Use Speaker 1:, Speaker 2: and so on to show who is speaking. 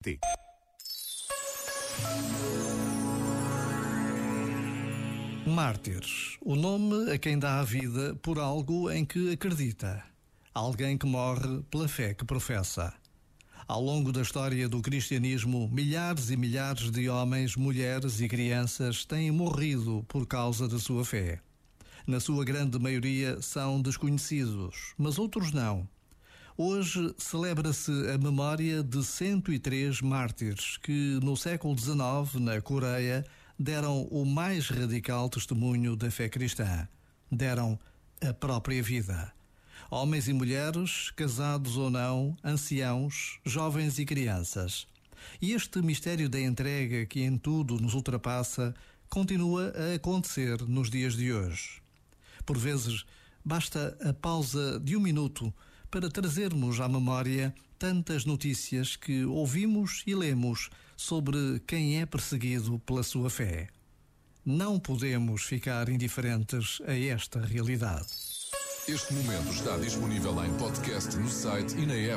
Speaker 1: T.
Speaker 2: Mártires, o nome a quem dá a vida por algo em que acredita. Alguém que morre pela fé que professa. Ao longo da história do cristianismo, milhares e milhares de homens, mulheres e crianças têm morrido por causa da sua fé. Na sua grande maioria são desconhecidos, mas outros não. Hoje celebra-se a memória de 103 mártires que, no século XIX, na Coreia, deram o mais radical testemunho da fé cristã. Deram a própria vida. Homens e mulheres, casados ou não, anciãos, jovens e crianças. E este mistério da entrega que em tudo nos ultrapassa continua a acontecer nos dias de hoje. Por vezes, basta a pausa de um minuto para trazermos à memória tantas notícias que ouvimos e lemos sobre quem é perseguido pela sua fé. Não podemos ficar indiferentes a esta realidade.
Speaker 3: Este momento está disponível em podcast no site e na app.